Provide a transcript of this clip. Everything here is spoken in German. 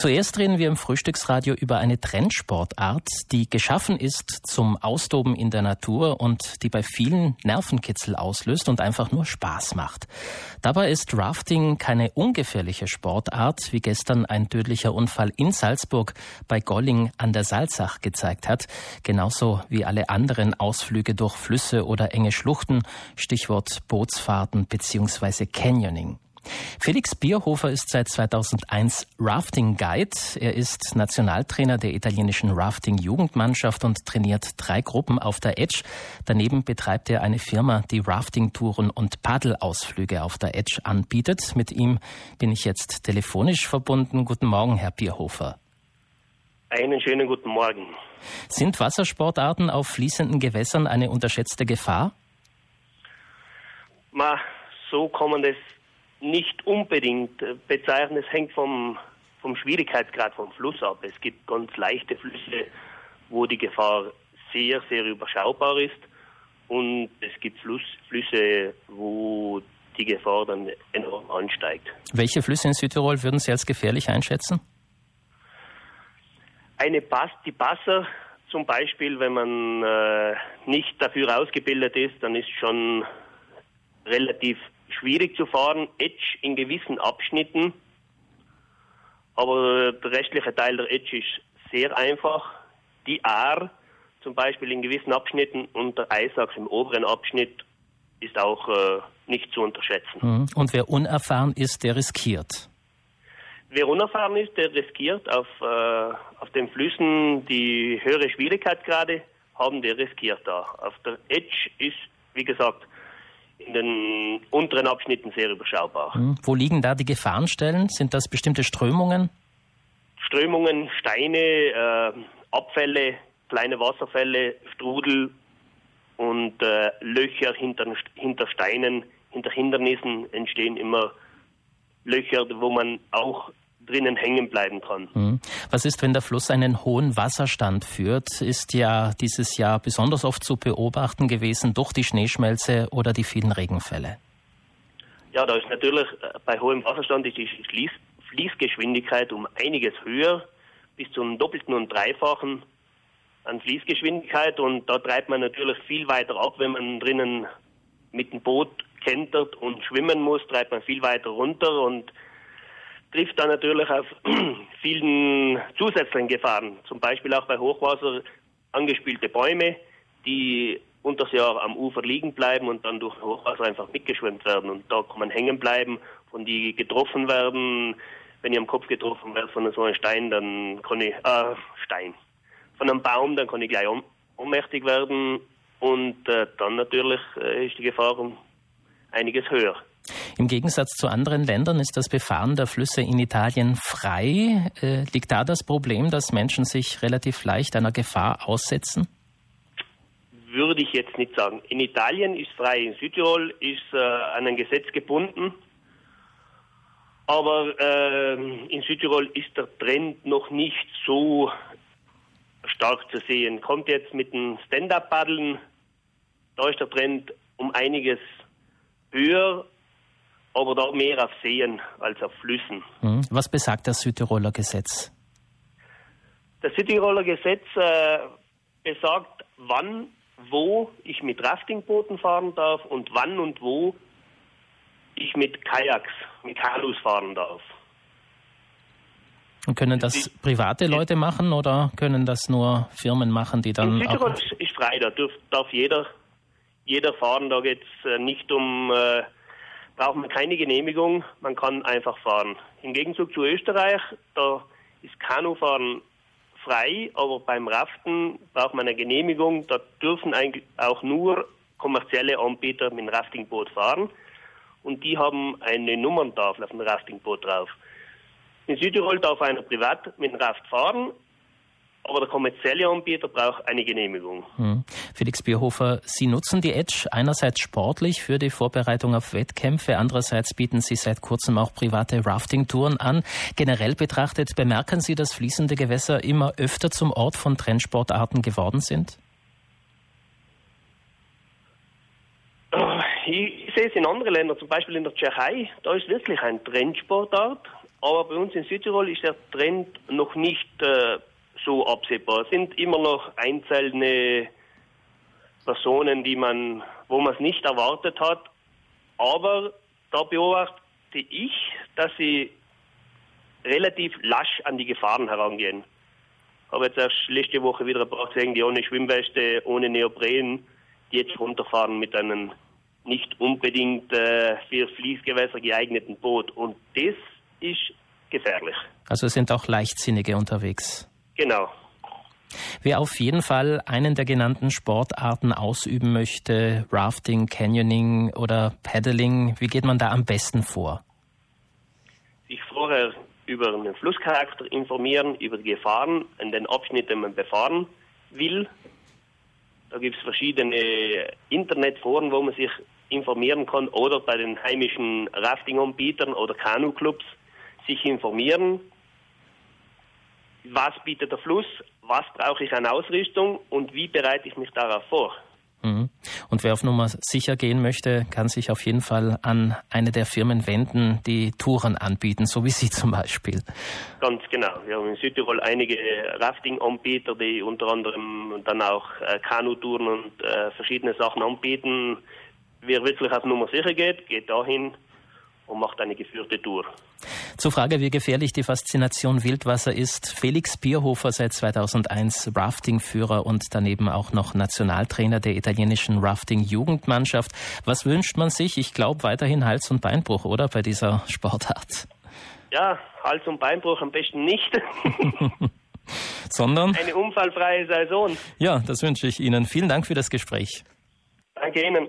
Zuerst reden wir im Frühstücksradio über eine Trendsportart, die geschaffen ist zum Austoben in der Natur und die bei vielen Nervenkitzel auslöst und einfach nur Spaß macht. Dabei ist Rafting keine ungefährliche Sportart, wie gestern ein tödlicher Unfall in Salzburg bei Golling an der Salzach gezeigt hat, genauso wie alle anderen Ausflüge durch Flüsse oder enge Schluchten, Stichwort Bootsfahrten bzw. Canyoning. Felix Bierhofer ist seit 2001 Rafting Guide. Er ist Nationaltrainer der italienischen Rafting-Jugendmannschaft und trainiert drei Gruppen auf der Edge. Daneben betreibt er eine Firma, die Rafting-Touren und Paddelausflüge auf der Edge anbietet. Mit ihm bin ich jetzt telefonisch verbunden. Guten Morgen, Herr Bierhofer. Einen schönen guten Morgen. Sind Wassersportarten auf fließenden Gewässern eine unterschätzte Gefahr? Ma, so kann man das nicht unbedingt äh, bezeichnen. Es hängt vom, vom Schwierigkeitsgrad vom Fluss ab. Es gibt ganz leichte Flüsse, wo die Gefahr sehr, sehr überschaubar ist. Und es gibt Fluss, Flüsse, wo die Gefahr dann enorm ansteigt. Welche Flüsse in Südtirol würden Sie als gefährlich einschätzen? Eine Pass, die Passer zum Beispiel, wenn man äh, nicht dafür ausgebildet ist, dann ist schon relativ schwierig zu fahren, Edge in gewissen Abschnitten, aber der restliche Teil der Edge ist sehr einfach. Die R zum Beispiel in gewissen Abschnitten und der Eisachs im oberen Abschnitt ist auch äh, nicht zu unterschätzen. Mhm. Und wer unerfahren ist, der riskiert. Wer unerfahren ist, der riskiert auf, äh, auf den Flüssen, die höhere Schwierigkeitsgrade haben, der riskiert da. Auf der Edge ist, wie gesagt, in den unteren Abschnitten sehr überschaubar. Hm. Wo liegen da die Gefahrenstellen? Sind das bestimmte Strömungen? Strömungen, Steine, äh, Abfälle, kleine Wasserfälle, Strudel und äh, Löcher hinter, hinter Steinen, hinter Hindernissen entstehen immer Löcher, wo man auch drinnen hängen bleiben kann. Hm. Was ist, wenn der Fluss einen hohen Wasserstand führt? Ist ja dieses Jahr besonders oft zu beobachten gewesen durch die Schneeschmelze oder die vielen Regenfälle. Ja, da ist natürlich äh, bei hohem Wasserstand die Fließ Fließgeschwindigkeit um einiges höher, bis zum doppelten und dreifachen an Fließgeschwindigkeit und da treibt man natürlich viel weiter ab, wenn man drinnen mit dem Boot kentert und schwimmen muss, treibt man viel weiter runter und trifft dann natürlich auf vielen zusätzlichen Gefahren. Zum Beispiel auch bei Hochwasser angespielte Bäume, die unter das Jahr am Ufer liegen bleiben und dann durch Hochwasser einfach mitgeschwemmt werden. Und da kann man hängen bleiben, von die getroffen werden. Wenn ich am Kopf getroffen werde von so einem Stein, dann kann ich, äh, Stein, von einem Baum, dann kann ich gleich ohnmächtig werden. Und äh, dann natürlich äh, ist die Gefahr um einiges höher. Im Gegensatz zu anderen Ländern ist das Befahren der Flüsse in Italien frei. Äh, liegt da das Problem, dass Menschen sich relativ leicht einer Gefahr aussetzen? Würde ich jetzt nicht sagen. In Italien ist frei, in Südtirol ist äh, an ein Gesetz gebunden. Aber äh, in Südtirol ist der Trend noch nicht so stark zu sehen. Kommt jetzt mit dem Stand-up-Paddeln, da ist der Trend um einiges höher aber da mehr auf Seen als auf Flüssen. Mhm. Was besagt das Südtiroler Gesetz? Das Südtiroler Gesetz äh, besagt, wann, wo ich mit Raftingbooten fahren darf und wann und wo ich mit Kajaks, mit Kanus fahren darf. Und können das private Leute machen oder können das nur Firmen machen, die dann. Südtirol ist frei, da darf, darf jeder, jeder fahren. Da geht es äh, nicht um äh, braucht man keine Genehmigung, man kann einfach fahren. Im Gegenzug zu Österreich, da ist Kanufahren frei, aber beim Raften braucht man eine Genehmigung. Da dürfen eigentlich auch nur kommerzielle Anbieter mit dem Raftingboot fahren und die haben eine Nummerntafel auf dem Raftingboot drauf. In Südtirol darf einer privat mit dem Raft fahren, aber der kommerzielle Anbieter braucht eine Genehmigung. Hm. Felix Bierhofer, Sie nutzen die Edge einerseits sportlich für die Vorbereitung auf Wettkämpfe, andererseits bieten Sie seit kurzem auch private Rafting-Touren an. Generell betrachtet, bemerken Sie, dass fließende Gewässer immer öfter zum Ort von Trendsportarten geworden sind? Ich sehe es in anderen Ländern, zum Beispiel in der Tschechei, da ist wirklich ein Trendsportart. aber bei uns in Südtirol ist der Trend noch nicht äh, so absehbar. Es sind immer noch einzelne Personen, die man, wo man es nicht erwartet hat. Aber da beobachte ich, dass sie relativ lasch an die Gefahren herangehen. Habe jetzt erst letzte Woche wieder paar gesehen, die ohne Schwimmweste, ohne Neopren, die jetzt runterfahren mit einem nicht unbedingt äh, für Fließgewässer geeigneten Boot. Und das ist gefährlich. Also sind auch Leichtsinnige unterwegs. Genau. Wer auf jeden Fall einen der genannten Sportarten ausüben möchte, Rafting, Canyoning oder Paddling, wie geht man da am besten vor? Sich vorher über den Flusscharakter informieren, über die Gefahren in den Abschnitten, man befahren will. Da gibt es verschiedene Internetforen, wo man sich informieren kann oder bei den heimischen Rafting-Anbietern oder Kanu-Clubs sich informieren. Was bietet der Fluss? Was brauche ich an Ausrüstung und wie bereite ich mich darauf vor? Mhm. Und wer auf Nummer sicher gehen möchte, kann sich auf jeden Fall an eine der Firmen wenden, die Touren anbieten, so wie Sie zum Beispiel. Ganz genau. Wir haben in Südtirol einige Rafting-Anbieter, die unter anderem dann auch äh, Kanutouren und äh, verschiedene Sachen anbieten. Wer wirklich auf Nummer sicher geht, geht dahin und macht eine geführte Tour. Zur Frage, wie gefährlich die Faszination Wildwasser ist, Felix Bierhofer seit 2001 Raftingführer und daneben auch noch Nationaltrainer der italienischen Rafting-Jugendmannschaft. Was wünscht man sich? Ich glaube weiterhin Hals- und Beinbruch, oder bei dieser Sportart? Ja, Hals- und Beinbruch am besten nicht. Sondern? Eine unfallfreie Saison. Ja, das wünsche ich Ihnen. Vielen Dank für das Gespräch. Danke Ihnen.